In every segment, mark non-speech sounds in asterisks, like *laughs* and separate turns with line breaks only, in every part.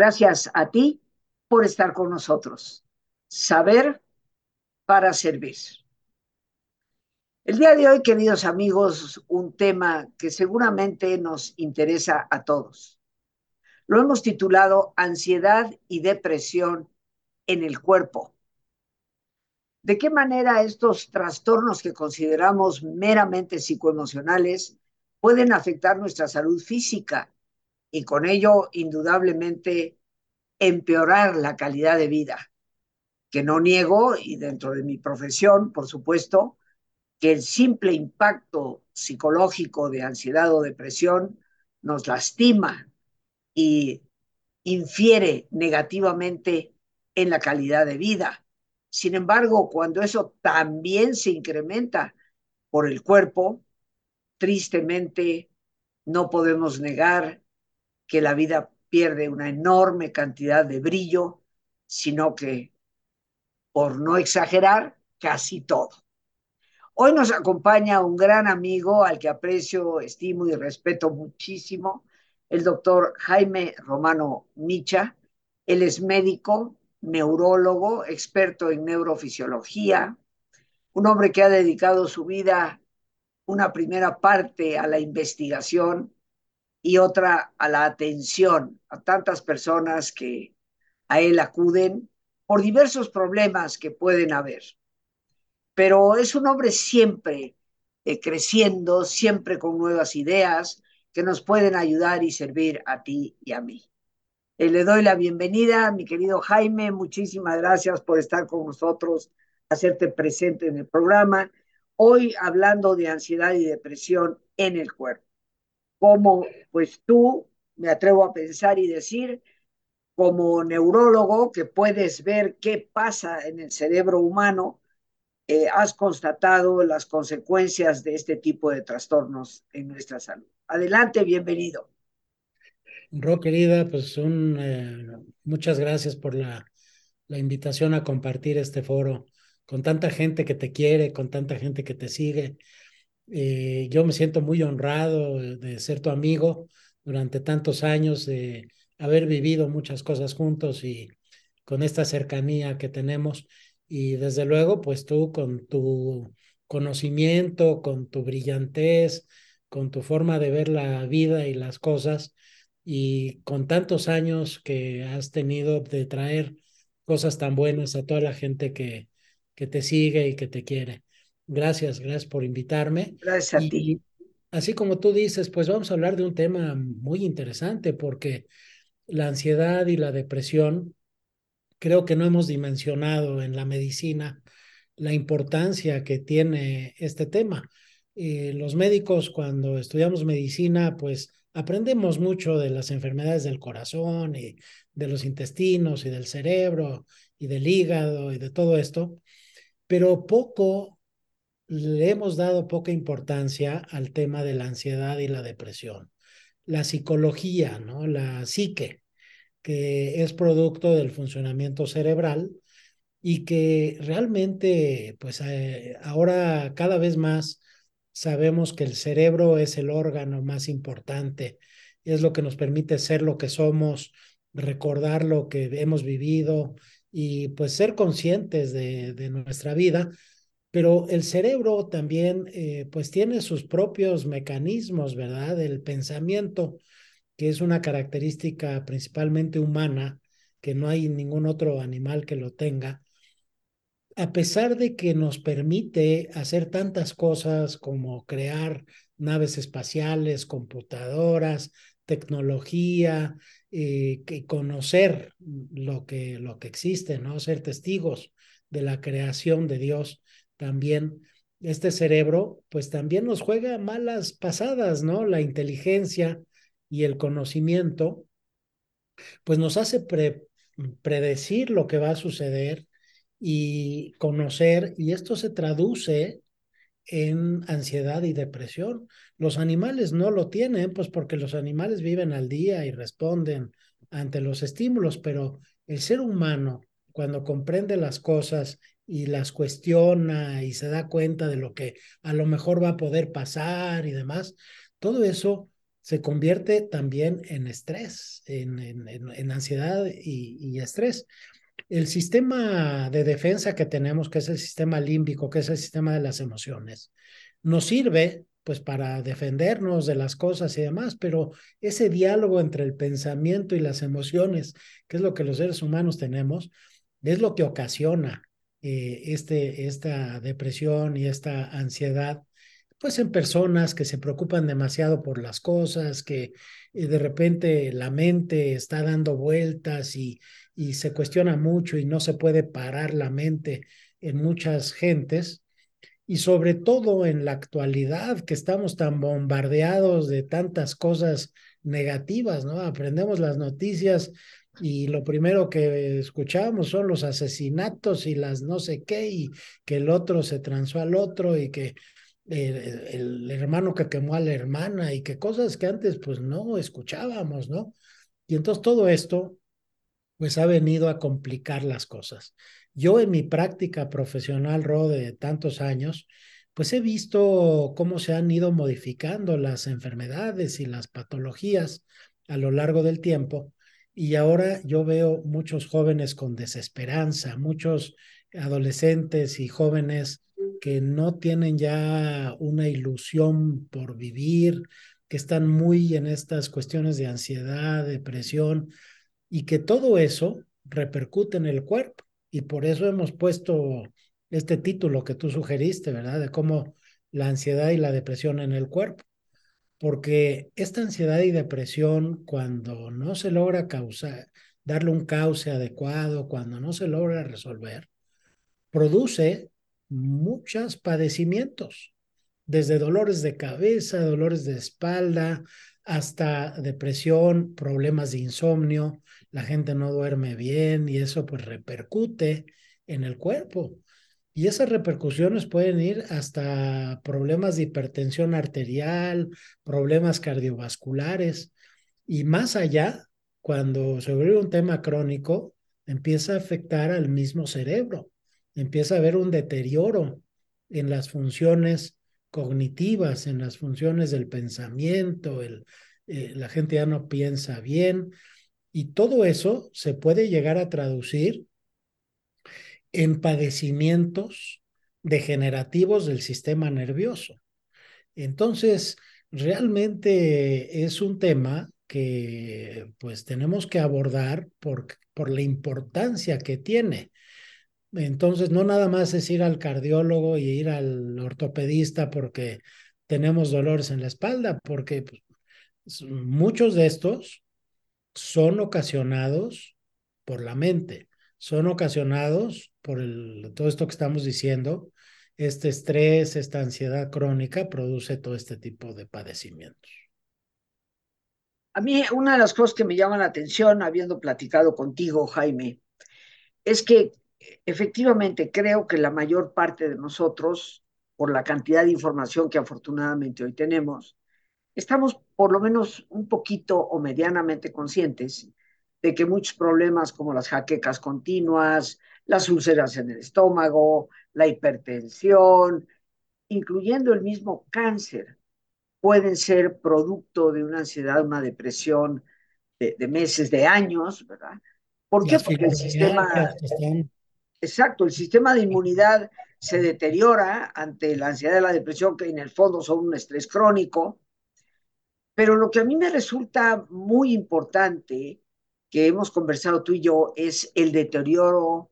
Gracias a ti por estar con nosotros. Saber para servir. El día de hoy, queridos amigos, un tema que seguramente nos interesa a todos. Lo hemos titulado Ansiedad y depresión en el cuerpo. ¿De qué manera estos trastornos que consideramos meramente psicoemocionales pueden afectar nuestra salud física y con ello indudablemente empeorar la calidad de vida? Que no niego, y dentro de mi profesión, por supuesto, que el simple impacto psicológico de ansiedad o depresión nos lastima y infiere negativamente en la calidad de vida. Sin embargo, cuando eso también se incrementa por el cuerpo, tristemente no podemos negar que la vida pierde una enorme cantidad de brillo, sino que, por no exagerar, casi todo. Hoy nos acompaña un gran amigo al que aprecio, estimo y respeto muchísimo, el doctor Jaime Romano Micha. Él es médico, neurólogo, experto en neurofisiología, un hombre que ha dedicado su vida una primera parte a la investigación y otra a la atención a tantas personas que a él acuden por diversos problemas que pueden haber. Pero es un hombre siempre eh, creciendo, siempre con nuevas ideas que nos pueden ayudar y servir a ti y a mí. Eh, le doy la bienvenida, mi querido Jaime. Muchísimas gracias por estar con nosotros, hacerte presente en el programa. Hoy hablando de ansiedad y depresión en el cuerpo. Como pues tú, me atrevo a pensar y decir, como neurólogo que puedes ver qué pasa en el cerebro humano, eh, has constatado las consecuencias de este tipo de trastornos en nuestra salud. Adelante, bienvenido.
Ro, querida, pues un, eh, muchas gracias por la, la invitación a compartir este foro con tanta gente que te quiere, con tanta gente que te sigue. Eh, yo me siento muy honrado de ser tu amigo durante tantos años, de haber vivido muchas cosas juntos y con esta cercanía que tenemos. Y desde luego, pues tú con tu conocimiento, con tu brillantez, con tu forma de ver la vida y las cosas, y con tantos años que has tenido de traer cosas tan buenas a toda la gente que, que te sigue y que te quiere. Gracias, gracias por invitarme.
Gracias a ti.
Así como tú dices, pues vamos a hablar de un tema muy interesante porque la ansiedad y la depresión, creo que no hemos dimensionado en la medicina la importancia que tiene este tema. Eh, los médicos cuando estudiamos medicina, pues aprendemos mucho de las enfermedades del corazón y de los intestinos y del cerebro y del hígado y de todo esto, pero poco le hemos dado poca importancia al tema de la ansiedad y la depresión. La psicología, ¿no? La psique, que es producto del funcionamiento cerebral y que realmente, pues eh, ahora cada vez más sabemos que el cerebro es el órgano más importante, es lo que nos permite ser lo que somos, recordar lo que hemos vivido y pues ser conscientes de, de nuestra vida. Pero el cerebro también eh, pues tiene sus propios mecanismos, ¿verdad? El pensamiento, que es una característica principalmente humana, que no hay ningún otro animal que lo tenga, a pesar de que nos permite hacer tantas cosas como crear naves espaciales, computadoras, tecnología, eh, conocer lo que, lo que existe, ¿no? Ser testigos de la creación de Dios también. Este cerebro, pues también nos juega malas pasadas, ¿no? La inteligencia y el conocimiento, pues nos hace predecir lo que va a suceder, y conocer, y esto se traduce en ansiedad y depresión. Los animales no lo tienen, pues porque los animales viven al día y responden ante los estímulos, pero el ser humano, cuando comprende las cosas y las cuestiona y se da cuenta de lo que a lo mejor va a poder pasar y demás, todo eso se convierte también en estrés, en, en, ansiedad y, y, estrés. El sistema de defensa que tenemos, que es el sistema límbico, que es el sistema de las emociones, nos sirve pues para defendernos de las cosas y demás, pero ese diálogo entre el pensamiento y las emociones, que es lo que los seres humanos tenemos, es lo que ocasiona eh, este, esta depresión y esta ansiedad, pues en personas que se preocupan demasiado por las cosas, que eh, de repente la mente está dando vueltas y, y se cuestiona mucho y no se puede parar la mente en muchas gentes y sobre todo en la actualidad que estamos tan bombardeados de tantas cosas negativas, ¿no? Aprendemos las noticias y lo primero que escuchamos son los asesinatos y las no sé qué, y que el otro se transó al otro y que el, el hermano que quemó a la hermana y que cosas que antes pues no escuchábamos, ¿no? Y entonces todo esto pues ha venido a complicar las cosas. Yo en mi práctica profesional, Ro, de tantos años, pues he visto cómo se han ido modificando las enfermedades y las patologías a lo largo del tiempo. Y ahora yo veo muchos jóvenes con desesperanza, muchos adolescentes y jóvenes que no tienen ya una ilusión por vivir, que están muy en estas cuestiones de ansiedad, depresión, y que todo eso repercute en el cuerpo. Y por eso hemos puesto este título que tú sugeriste, ¿verdad? De cómo la ansiedad y la depresión en el cuerpo. Porque esta ansiedad y depresión, cuando no se logra causar, darle un cauce adecuado, cuando no se logra resolver, produce muchos padecimientos, desde dolores de cabeza, dolores de espalda, hasta depresión, problemas de insomnio, la gente no duerme bien y eso pues repercute en el cuerpo. Y esas repercusiones pueden ir hasta problemas de hipertensión arterial, problemas cardiovasculares y más allá, cuando se vuelve un tema crónico, empieza a afectar al mismo cerebro, empieza a haber un deterioro en las funciones cognitivas, en las funciones del pensamiento, el, eh, la gente ya no piensa bien, y todo eso se puede llegar a traducir en padecimientos degenerativos del sistema nervioso. Entonces, realmente es un tema que pues tenemos que abordar por, por la importancia que tiene. Entonces, no nada más es ir al cardiólogo y ir al ortopedista porque tenemos dolores en la espalda, porque pues, muchos de estos son ocasionados por la mente, son ocasionados por el, todo esto que estamos diciendo, este estrés, esta ansiedad crónica produce todo este tipo de padecimientos.
A mí una de las cosas que me llama la atención, habiendo platicado contigo, Jaime, es que efectivamente creo que la mayor parte de nosotros, por la cantidad de información que afortunadamente hoy tenemos, estamos por lo menos un poquito o medianamente conscientes de que muchos problemas como las jaquecas continuas, las úlceras en el estómago, la hipertensión, incluyendo el mismo cáncer, pueden ser producto de una ansiedad, una depresión de, de meses, de años, ¿verdad? ¿Por qué? Porque el sistema... Exacto, el sistema de inmunidad se deteriora ante la ansiedad y la depresión, que en el fondo son un estrés crónico, pero lo que a mí me resulta muy importante, que hemos conversado tú y yo, es el deterioro,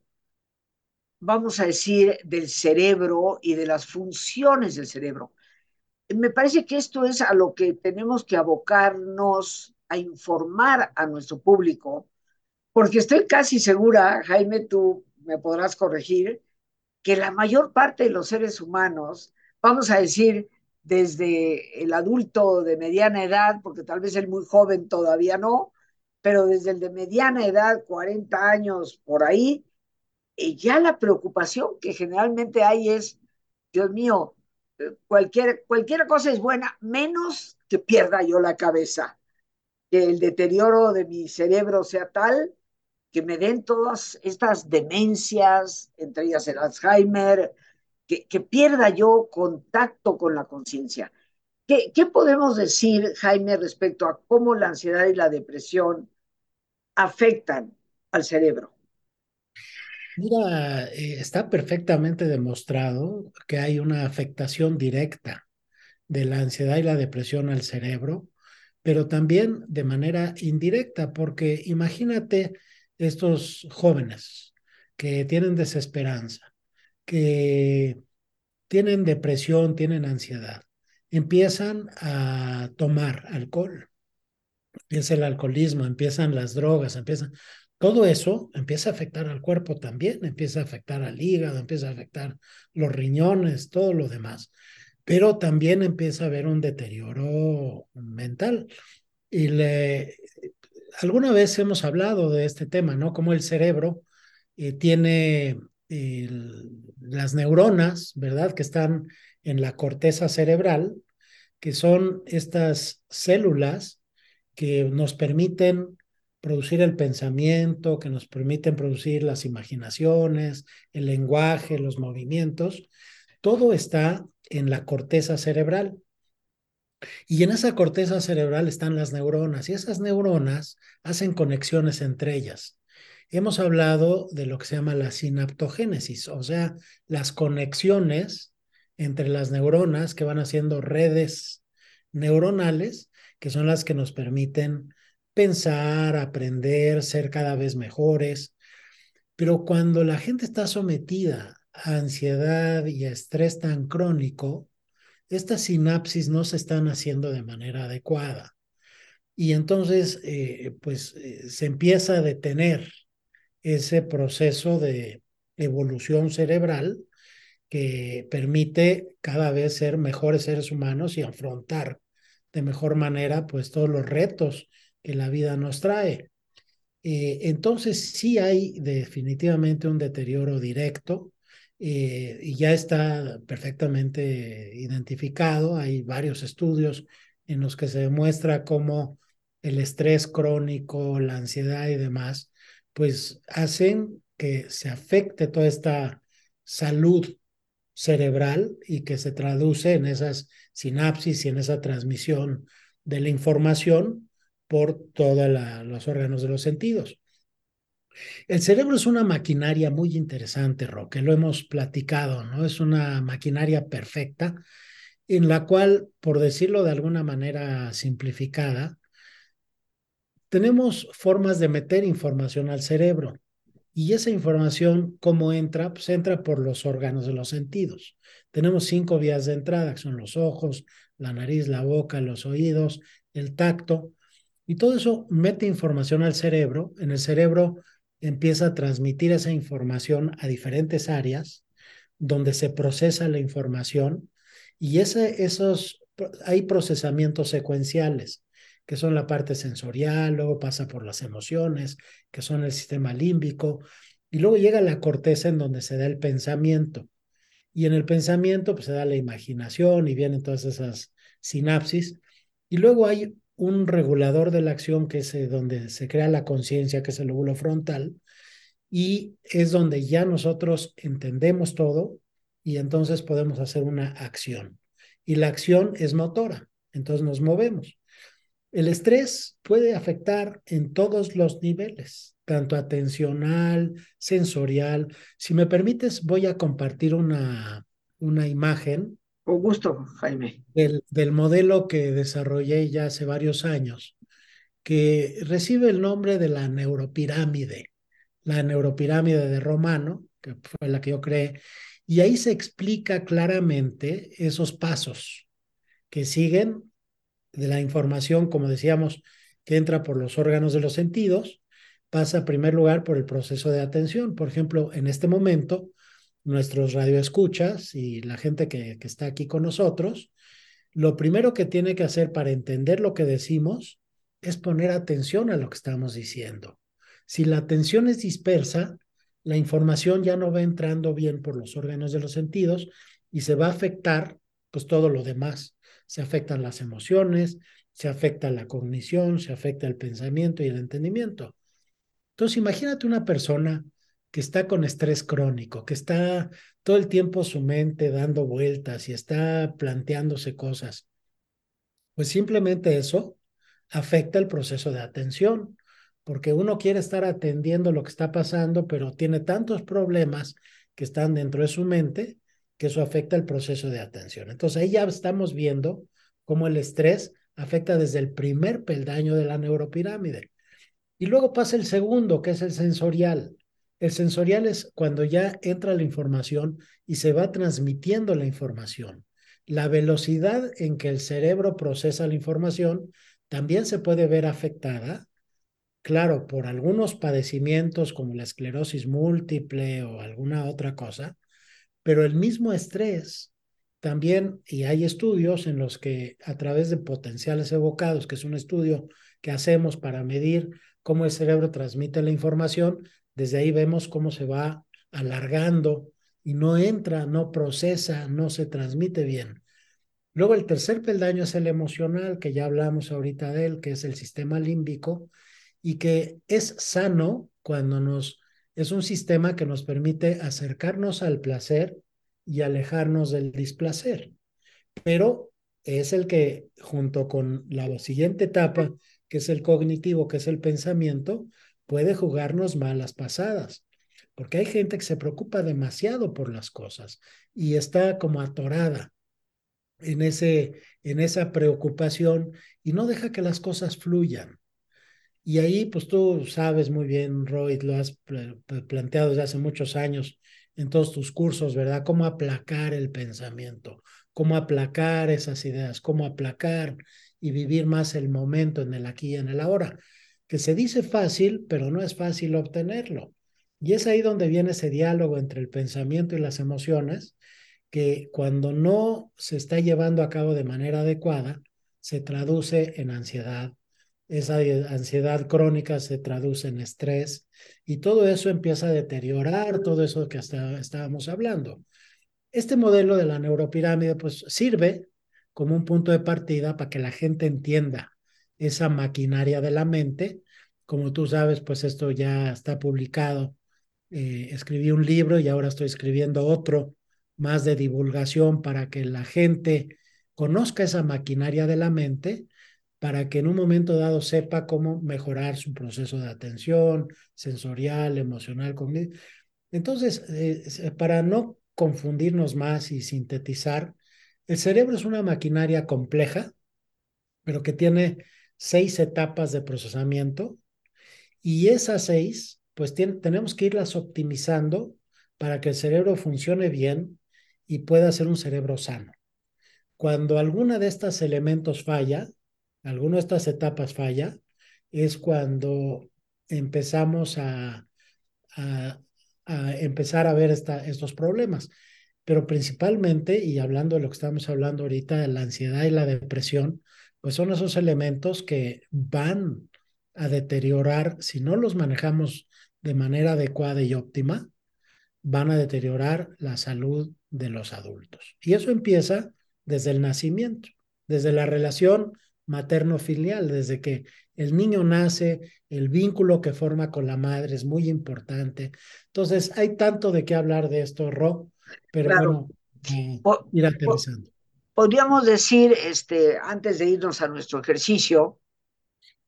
vamos a decir, del cerebro y de las funciones del cerebro. Me parece que esto es a lo que tenemos que abocarnos a informar a nuestro público, porque estoy casi segura, Jaime, tú me podrás corregir, que la mayor parte de los seres humanos, vamos a decir, desde el adulto de mediana edad, porque tal vez el muy joven todavía no, pero desde el de mediana edad, 40 años por ahí, y ya la preocupación que generalmente hay es, Dios mío, cualquier, cualquier cosa es buena, menos que pierda yo la cabeza, que el deterioro de mi cerebro sea tal que me den todas estas demencias, entre ellas el Alzheimer, que, que pierda yo contacto con la conciencia. ¿Qué, ¿Qué podemos decir, Jaime, respecto a cómo la ansiedad y la depresión afectan al cerebro?
Mira, eh, está perfectamente demostrado que hay una afectación directa de la ansiedad y la depresión al cerebro, pero también de manera indirecta, porque imagínate estos jóvenes que tienen desesperanza, que tienen depresión, tienen ansiedad, empiezan a tomar alcohol, empieza el alcoholismo, empiezan las drogas, empiezan... Todo eso empieza a afectar al cuerpo también, empieza a afectar al hígado, empieza a afectar los riñones, todo lo demás pero también empieza a haber un deterioro mental. Y le, alguna vez hemos hablado de este tema, ¿no? Como el cerebro eh, tiene las neuronas, ¿verdad? Que están en la corteza cerebral, que son estas células que nos permiten producir el pensamiento, que nos permiten producir las imaginaciones, el lenguaje, los movimientos. Todo está en la corteza cerebral. Y en esa corteza cerebral están las neuronas y esas neuronas hacen conexiones entre ellas. Hemos hablado de lo que se llama la sinaptogénesis, o sea, las conexiones entre las neuronas que van haciendo redes neuronales, que son las que nos permiten pensar, aprender, ser cada vez mejores. Pero cuando la gente está sometida ansiedad y estrés tan crónico, estas sinapsis no se están haciendo de manera adecuada. Y entonces, eh, pues eh, se empieza a detener ese proceso de evolución cerebral que permite cada vez ser mejores seres humanos y afrontar de mejor manera pues todos los retos que la vida nos trae. Eh, entonces sí hay definitivamente un deterioro directo eh, y ya está perfectamente identificado. Hay varios estudios en los que se demuestra cómo el estrés crónico, la ansiedad y demás, pues hacen que se afecte toda esta salud cerebral y que se traduce en esas sinapsis y en esa transmisión de la información por todos los órganos de los sentidos. El cerebro es una maquinaria muy interesante, Roque, lo hemos platicado, ¿no? Es una maquinaria perfecta en la cual, por decirlo de alguna manera simplificada, tenemos formas de meter información al cerebro. Y esa información, ¿cómo entra? Pues entra por los órganos de los sentidos. Tenemos cinco vías de entrada, son los ojos, la nariz, la boca, los oídos, el tacto. Y todo eso mete información al cerebro. En el cerebro empieza a transmitir esa información a diferentes áreas donde se procesa la información y ese, esos, hay procesamientos secuenciales, que son la parte sensorial, luego pasa por las emociones, que son el sistema límbico, y luego llega la corteza en donde se da el pensamiento. Y en el pensamiento pues, se da la imaginación y vienen todas esas sinapsis. Y luego hay un regulador de la acción que es eh, donde se crea la conciencia, que es el lóbulo frontal, y es donde ya nosotros entendemos todo y entonces podemos hacer una acción. Y la acción es motora, entonces nos movemos. El estrés puede afectar en todos los niveles, tanto atencional, sensorial. Si me permites, voy a compartir una, una imagen
con gusto, Jaime.
Del, del modelo que desarrollé ya hace varios años, que recibe el nombre de la neuropirámide, la neuropirámide de Romano, que fue la que yo creé, y ahí se explica claramente esos pasos que siguen de la información, como decíamos, que entra por los órganos de los sentidos, pasa en primer lugar por el proceso de atención. Por ejemplo, en este momento, nuestros radioescuchas y la gente que, que está aquí con nosotros, lo primero que tiene que hacer para entender lo que decimos es poner atención a lo que estamos diciendo. Si la atención es dispersa, la información ya no va entrando bien por los órganos de los sentidos y se va a afectar pues todo lo demás. Se afectan las emociones, se afecta la cognición, se afecta el pensamiento y el entendimiento. Entonces, imagínate una persona que está con estrés crónico, que está todo el tiempo su mente dando vueltas y está planteándose cosas. Pues simplemente eso afecta el proceso de atención, porque uno quiere estar atendiendo lo que está pasando, pero tiene tantos problemas que están dentro de su mente que eso afecta el proceso de atención. Entonces ahí ya estamos viendo cómo el estrés afecta desde el primer peldaño de la neuropirámide. Y luego pasa el segundo, que es el sensorial. El sensorial es cuando ya entra la información y se va transmitiendo la información la velocidad en que el cerebro procesa la información también se puede ver afectada, claro, por algunos padecimientos como la esclerosis múltiple o alguna otra cosa, pero el mismo estrés también, y hay estudios en los que a través de potenciales evocados, que es un estudio que hacemos para medir cómo el cerebro transmite la información, desde ahí vemos cómo se va alargando y no entra, no procesa, no se transmite bien. Luego el tercer peldaño es el emocional, que ya hablamos ahorita de él, que es el sistema límbico y que es sano cuando nos es un sistema que nos permite acercarnos al placer y alejarnos del displacer. Pero es el que junto con la siguiente etapa, que es el cognitivo, que es el pensamiento, puede jugarnos malas pasadas porque hay gente que se preocupa demasiado por las cosas y está como atorada en, ese, en esa preocupación y no deja que las cosas fluyan. Y ahí, pues tú sabes muy bien, Roy, lo has planteado desde hace muchos años en todos tus cursos, ¿verdad? Cómo aplacar el pensamiento, cómo aplacar esas ideas, cómo aplacar y vivir más el momento en el aquí y en el ahora, que se dice fácil, pero no es fácil obtenerlo. Y es ahí donde viene ese diálogo entre el pensamiento y las emociones, que cuando no se está llevando a cabo de manera adecuada, se traduce en ansiedad. Esa ansiedad crónica se traduce en estrés y todo eso empieza a deteriorar todo eso que hasta estábamos hablando. Este modelo de la neuropirámide pues sirve como un punto de partida para que la gente entienda esa maquinaria de la mente. Como tú sabes, pues esto ya está publicado eh, escribí un libro y ahora estoy escribiendo otro más de divulgación para que la gente conozca esa maquinaria de la mente, para que en un momento dado sepa cómo mejorar su proceso de atención sensorial, emocional. Entonces, eh, para no confundirnos más y sintetizar, el cerebro es una maquinaria compleja, pero que tiene seis etapas de procesamiento y esas seis pues tenemos que irlas optimizando para que el cerebro funcione bien y pueda ser un cerebro sano. Cuando alguna de estos elementos falla, alguna de estas etapas falla, es cuando empezamos a, a, empezar a ver estos problemas. Pero principalmente, y hablando de lo que estamos hablando ahorita, de la ansiedad y la depresión, pues son esos elementos que van a deteriorar, si no los manejamos de manera adecuada y óptima, van a deteriorar la salud de los adultos. Y eso empieza desde el nacimiento, desde la relación materno-filial, desde que el niño nace, el vínculo que forma con la madre es muy importante. Entonces, hay tanto de qué hablar de esto, Ro, pero bueno, eh, ir aterrizando.
Podríamos decir, este, antes de irnos a nuestro ejercicio,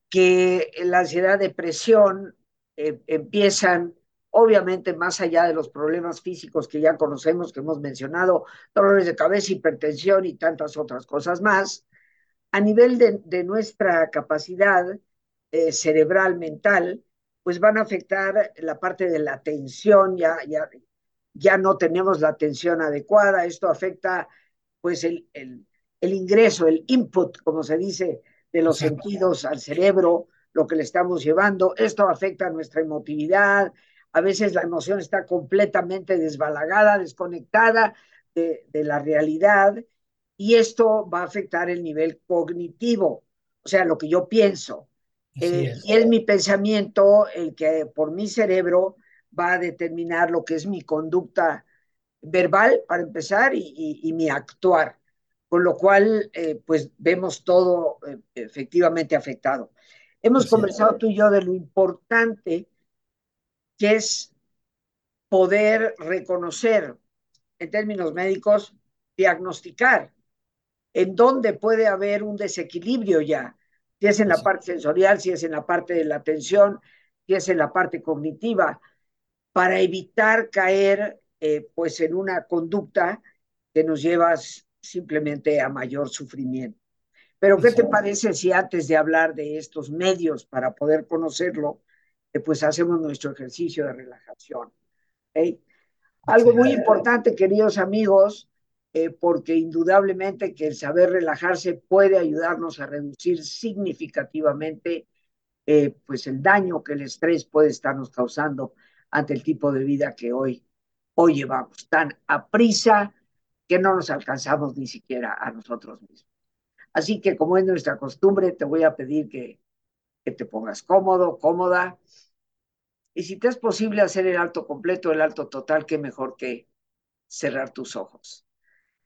que la ansiedad, depresión eh, empiezan, obviamente, más allá de los problemas físicos que ya conocemos, que hemos mencionado, dolores de cabeza, hipertensión y tantas otras cosas más, a nivel de, nuestra capacidad eh, cerebral, mental, pues van a afectar la parte de la atención, ya, ya, ya no tenemos la atención adecuada, esto afecta pues el, el, el ingreso, el input, como se dice, de los sentidos al cerebro, lo que le estamos llevando. Esto afecta nuestra emotividad. A veces la emoción está completamente desbalagada, desconectada de, la realidad y esto va a afectar el nivel cognitivo, o sea, lo que yo pienso. Eh, y es mi pensamiento el que por mi cerebro va a determinar lo que es mi conducta verbal, para empezar, y, mi actuar, con lo cual, eh, pues vemos todo eh, efectivamente afectado. Hemos conversado tú y yo de lo importante que es poder reconocer, en términos médicos, diagnosticar en dónde puede haber un desequilibrio ya, si es en la parte sensorial, si es en la parte de la atención, si es en la parte cognitiva, para evitar caer eh, pues en una conducta que nos lleva simplemente a mayor sufrimiento. Pero ¿qué te parece si antes de hablar de estos medios para poder conocerlo, eh, pues hacemos nuestro ejercicio de relajación? Algo muy importante, queridos amigos, eh, porque indudablemente que el saber relajarse puede ayudarnos a reducir significativamente eh, pues el daño que el estrés puede estarnos causando ante el tipo de vida que hoy, hoy llevamos, tan a prisa que no nos alcanzamos ni siquiera a nosotros mismos. Así que como es nuestra costumbre, te voy a pedir que, que te pongas cómodo, cómoda. Y si te es posible hacer el alto completo, el alto total, qué mejor que cerrar tus ojos.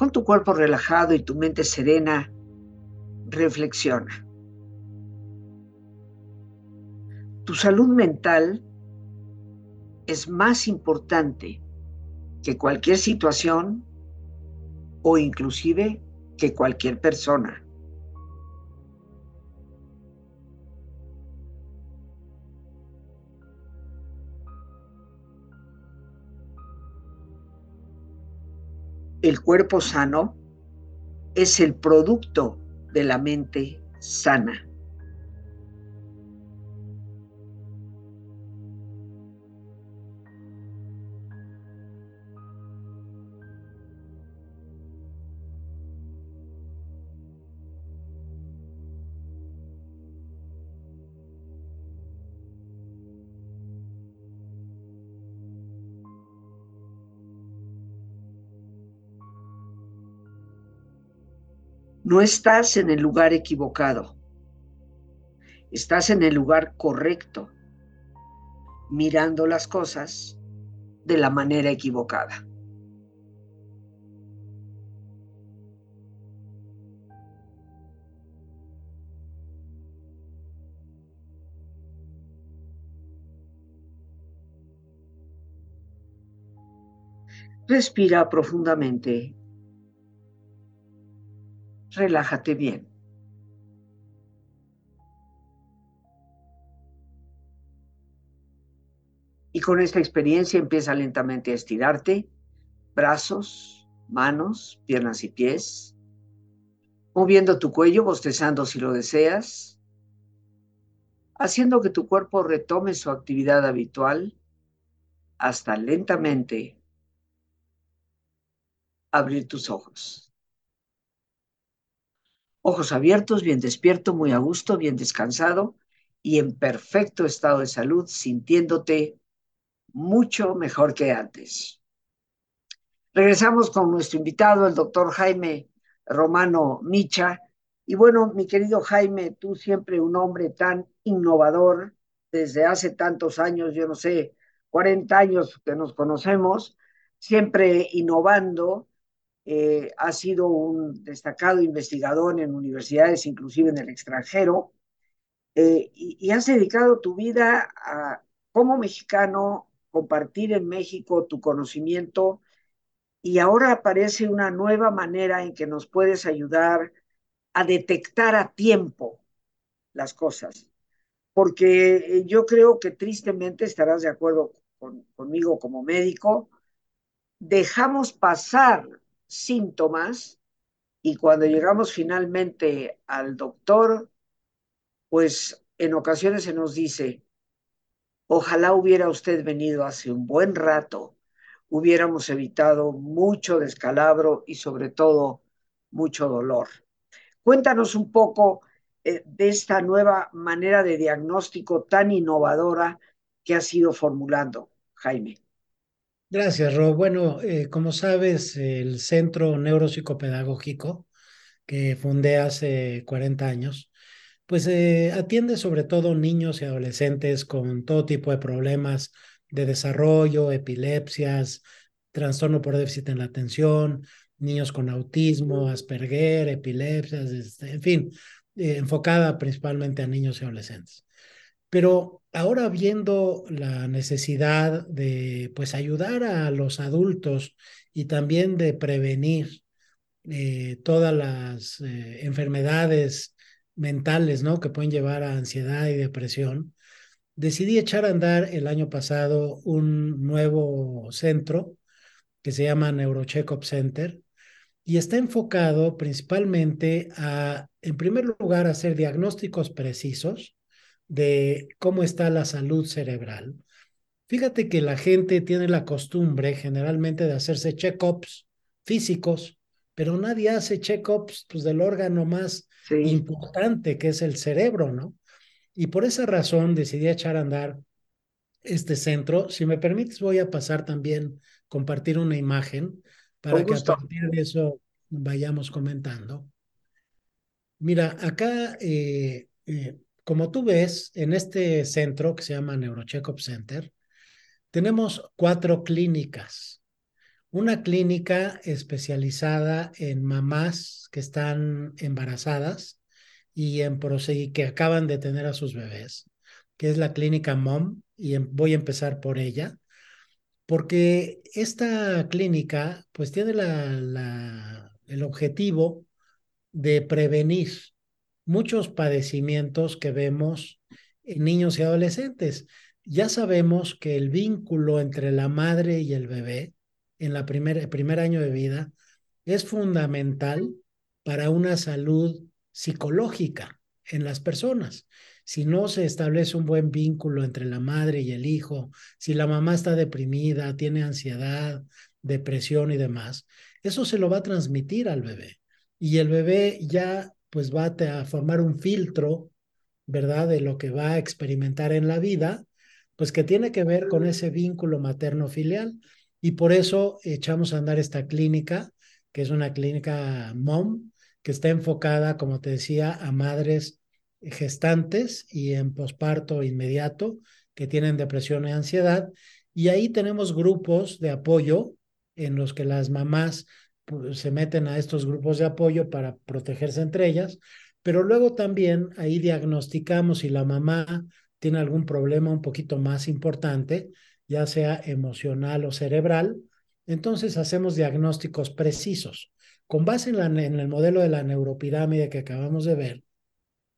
Con tu cuerpo relajado y tu mente serena, reflexiona. Tu salud mental es más importante que cualquier situación o inclusive que cualquier persona. El cuerpo sano es el producto de la mente sana. No estás en el lugar equivocado. Estás en el lugar correcto, mirando las cosas de la manera equivocada. Respira profundamente relájate bien. Y con esta experiencia empieza lentamente a estirarte, brazos, manos, piernas y pies, moviendo tu cuello, bostezando si lo deseas, haciendo que tu cuerpo retome su actividad habitual hasta lentamente abrir tus ojos. Ojos abiertos, bien despierto, muy a gusto, bien descansado y en perfecto estado de salud, sintiéndote mucho mejor que antes. Regresamos con nuestro invitado, el doctor Jaime Romano Micha. Y bueno, mi querido Jaime, tú siempre un hombre tan innovador, desde hace tantos años, yo no sé, 40 años que nos conocemos, siempre innovando, eh, ha sido un destacado investigador en universidades, inclusive en el extranjero, eh, y, y, has dedicado tu vida a, como mexicano, compartir en México tu conocimiento, y ahora aparece una nueva manera en que nos puedes ayudar a detectar a tiempo las cosas. porque yo creo que tristemente estarás de acuerdo con, conmigo como médico, dejamos pasar síntomas y cuando llegamos finalmente al doctor, pues en ocasiones se nos dice, ojalá hubiera usted venido hace un buen rato, hubiéramos evitado mucho descalabro y sobre todo mucho dolor. Cuéntanos un poco eh, de esta nueva manera de diagnóstico tan innovadora que has ido formulando, Jaime.
Gracias, Rob. Bueno, eh, como sabes, el Centro Neuropsicopedagógico que fundé hace 40 años, pues eh, atiende sobre todo niños y adolescentes con todo tipo de problemas de desarrollo, epilepsias, trastorno por déficit en la atención, niños con autismo, Asperger, epilepsias, este, en fin, eh, enfocada principalmente a niños y adolescentes. Pero ahora viendo la necesidad de pues ayudar a los adultos y también de prevenir eh, todas las eh, enfermedades mentales, ¿no? Que pueden llevar a ansiedad y depresión, decidí echar a andar el año pasado un nuevo centro que se llama Neurocheckup Center y está enfocado principalmente a, en primer lugar, hacer diagnósticos precisos de cómo está la salud cerebral. Fíjate que la gente tiene la costumbre generalmente de hacerse check-ups físicos, pero nadie hace check-ups pues, del órgano más sí. importante que es el cerebro, ¿no? Y por esa razón decidí echar a andar este centro. Si me permites, voy a pasar también, compartir una imagen para que a partir de eso vayamos comentando. Mira, acá, eh, eh, como tú ves, en este centro que se llama Neurocheckup Center, tenemos cuatro clínicas. Una clínica especializada en mamás que están embarazadas y en que acaban de tener a sus bebés, que es la clínica MOM, y voy a empezar por ella, porque esta clínica pues tiene la, el objetivo de prevenir muchos padecimientos que vemos en niños y adolescentes. Ya sabemos que el vínculo entre la madre y el bebé en la primer, el primer año de vida es fundamental para una salud psicológica en las personas. Si no se establece un buen vínculo entre la madre y el hijo, si la mamá está deprimida, tiene ansiedad, depresión y demás, eso se lo va a transmitir al bebé. Y el bebé ya pues va a formar un filtro, ¿verdad? De lo que va a experimentar en la vida, pues que tiene que ver con ese vínculo materno-filial. Y por eso echamos a andar esta clínica, que es una clínica MOM, que está enfocada, como te decía, a madres gestantes y en posparto inmediato que tienen depresión y ansiedad. Y ahí tenemos grupos de apoyo en los que las mamás se meten a estos grupos de apoyo para protegerse entre ellas, pero luego también ahí diagnosticamos si la mamá tiene algún problema un poquito más importante, ya sea emocional o cerebral, entonces hacemos diagnósticos precisos. Con base en, el modelo de la neuropirámide que acabamos de ver,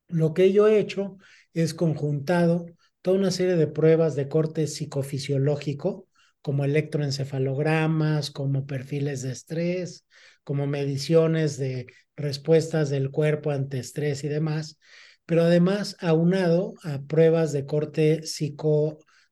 lo que yo he hecho es conjuntado toda una serie de pruebas de corte psicofisiológico, como electroencefalogramas, como perfiles de estrés, como mediciones de respuestas del cuerpo ante estrés y demás, pero además aunado a pruebas de corte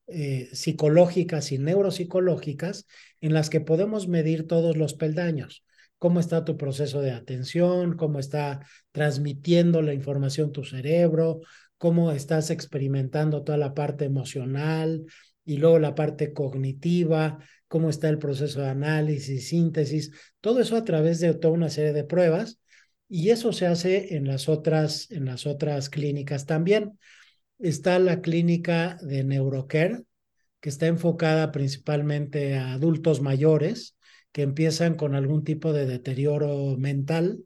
eh, psicológicas y neuropsicológicas en las que podemos medir todos los peldaños. Cómo está tu proceso de atención, cómo está transmitiendo la información tu cerebro, cómo estás experimentando toda la parte emocional y luego la parte cognitiva, cómo está el proceso de análisis, síntesis, todo eso a través de toda una serie de pruebas y eso se hace en las otras en las otras clínicas también. Está la clínica de Neurocare que está enfocada principalmente a adultos mayores que empiezan con algún tipo de deterioro mental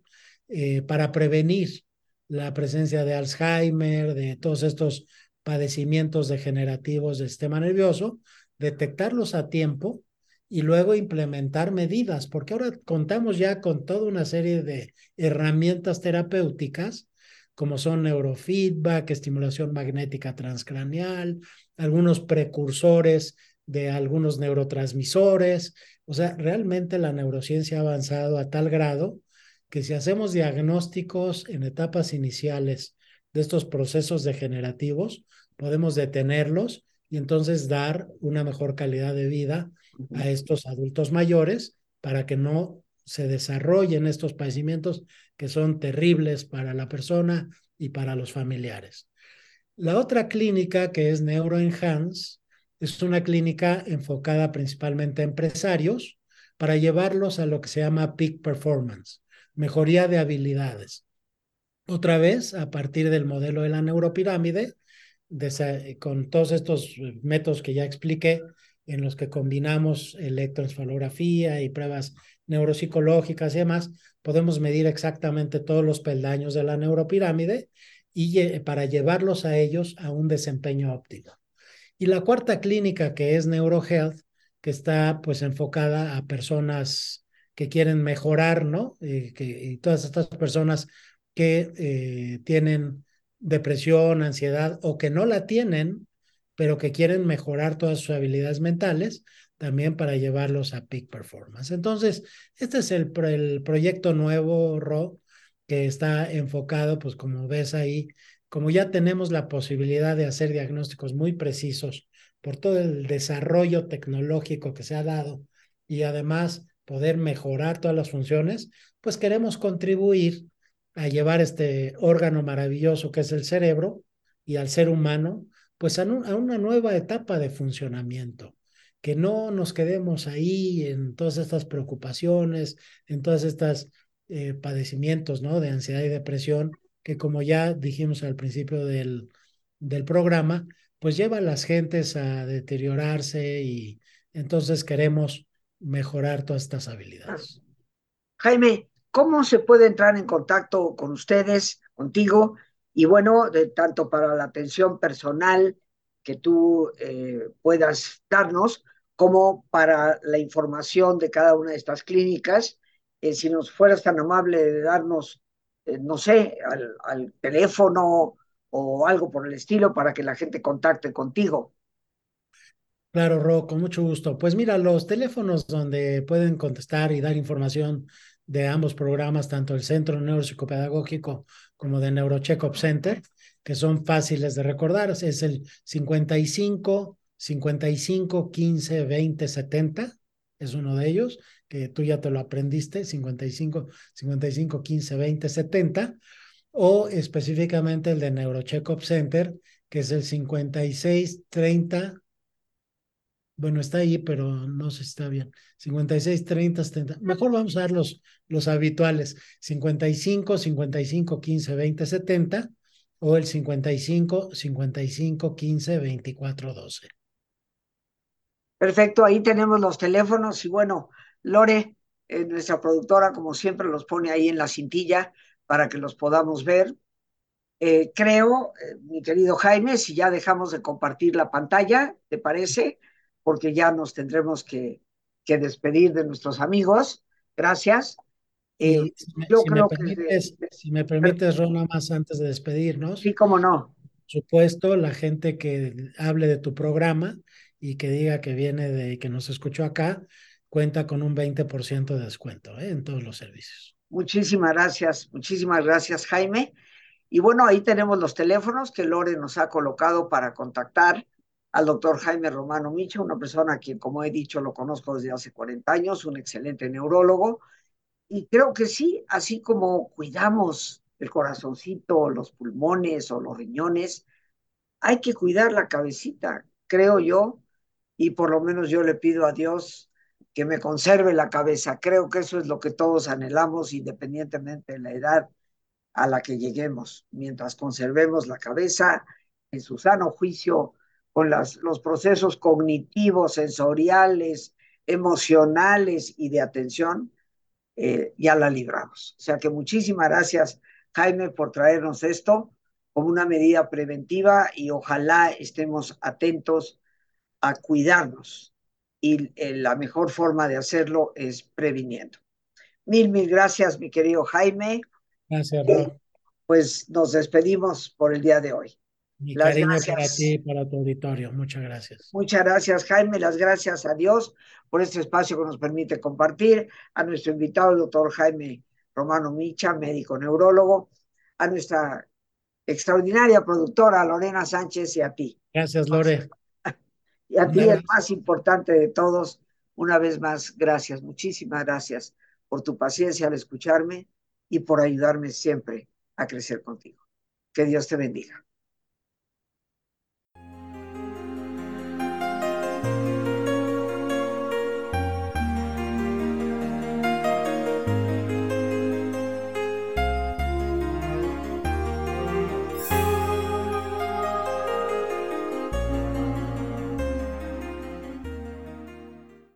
eh, para prevenir la presencia de Alzheimer, de todos estos padecimientos degenerativos del sistema nervioso, detectarlos a tiempo y luego implementar medidas, porque ahora contamos ya con toda una serie de herramientas terapéuticas como son neurofeedback, estimulación magnética transcraneal, algunos precursores de algunos neurotransmisores. O sea, realmente la neurociencia ha avanzado a tal grado que si hacemos diagnósticos en etapas iniciales de estos procesos degenerativos, podemos detenerlos y entonces dar una mejor calidad de vida a estos adultos mayores para que no se desarrollen estos padecimientos que son terribles para la persona y para los familiares. La otra clínica, que es NeuroEnhance, es una clínica enfocada principalmente a empresarios para llevarlos a lo que se llama peak performance, mejoría de habilidades. Otra vez, a partir del modelo de la neuropirámide, con todos estos métodos que ya expliqué, en los que combinamos electroencefalografía y pruebas neuropsicológicas y demás, podemos medir exactamente todos los peldaños de la neuropirámide y para llevarlos a ellos a un desempeño óptimo. Y la cuarta clínica, que es NeuroHealth, que está pues enfocada a personas que quieren mejorar, ¿no? Y, que, y todas estas personas que eh, tienen depresión, ansiedad o que no la tienen, pero que quieren mejorar todas sus habilidades mentales, también para llevarlos a peak performance. Entonces, este es el, el proyecto nuevo, Ro, que está enfocado, pues como ves ahí, como ya tenemos la posibilidad de hacer diagnósticos muy precisos por todo el desarrollo tecnológico que se ha dado y además poder mejorar todas las funciones, pues queremos contribuir a llevar este órgano maravilloso que es el cerebro y al ser humano, pues a, una nueva etapa de funcionamiento que no nos quedemos ahí en todas estas preocupaciones, en todas estas eh, padecimientos, ¿no? De ansiedad y depresión, que como ya dijimos al principio del, del programa, pues lleva a las gentes a deteriorarse y entonces queremos mejorar todas estas habilidades.
Jaime, ¿cómo se puede entrar en contacto con ustedes, contigo? Y bueno, tanto para la atención personal que tú eh, puedas darnos, como para la información de cada una de estas clínicas. Eh, si nos fueras tan amable de darnos, eh, no sé, al, al, teléfono o algo por el estilo para que la gente contacte contigo.
Claro, Ro, con mucho gusto. Pues mira, los teléfonos donde pueden contestar y dar información de ambos programas, tanto el Centro Neuropsicopedagógico como de Neurocheckup Center, que son fáciles de recordar, es el 55 55, 15, 20, 70, es uno de ellos, que tú ya te lo aprendiste, 55, 55, 15, 20, 70, o específicamente el de Neurocheckup Center, que es el 56, 30, bueno, está ahí, pero no sé si está bien. 56, 30, 70. Mejor vamos a dar los, los habituales. 55, 55, 15, 20, 70 o el 55, 55, 15, 24, 12.
Perfecto, ahí tenemos los teléfonos y bueno, Lore, eh, nuestra productora, como siempre, los pone ahí en la cintilla para que los podamos ver. Eh, creo, eh, mi querido Jaime, si ya dejamos de compartir la pantalla, ¿te parece? Porque ya nos tendremos que, que despedir de nuestros amigos. Gracias.
Eh, si, yo si creo me permites, que... si me permites, Rona, más antes de despedirnos.
Sí, cómo no.
Por supuesto, la gente que hable de tu programa, y que diga que viene de que nos escuchó acá, cuenta con un 20% de descuento ¿eh? en todos los servicios.
Muchísimas gracias, muchísimas gracias, Jaime. Y bueno, ahí tenemos los teléfonos que Lore nos ha colocado para contactar al doctor Jaime Romano Micha, una persona a quien, como he dicho, lo conozco desde hace 40 años, un excelente neurólogo. Y creo que sí, así como cuidamos el corazoncito, los pulmones o los riñones, hay que cuidar la cabecita, creo yo, y por lo menos yo le pido a Dios que me conserve la cabeza. Creo que eso es lo que todos anhelamos, independientemente de la edad a la que lleguemos. Mientras conservemos la cabeza en su sano juicio, con las, los procesos cognitivos, sensoriales, emocionales y de atención, eh, ya la libramos. O sea que muchísimas gracias, Jaime, por traernos esto como una medida preventiva y ojalá estemos atentos a cuidarnos y eh, la mejor forma de hacerlo es previniendo. Mil, mil gracias, mi querido Jaime.
Gracias, eh,
pues nos despedimos por el día de hoy.
Mi las cariño gracias. para ti y para tu auditorio. Muchas gracias.
Muchas gracias, Jaime. Las gracias a Dios por este espacio que nos permite compartir. A nuestro invitado, el doctor Jaime Romano Micha, médico neurólogo. A nuestra extraordinaria productora, Lorena Sánchez, y a ti.
Gracias, Lore. *laughs*
Y a ti, el más importante de todos, una vez más, gracias, muchísimas gracias por tu paciencia al escucharme y por ayudarme siempre a crecer contigo. Que Dios te bendiga.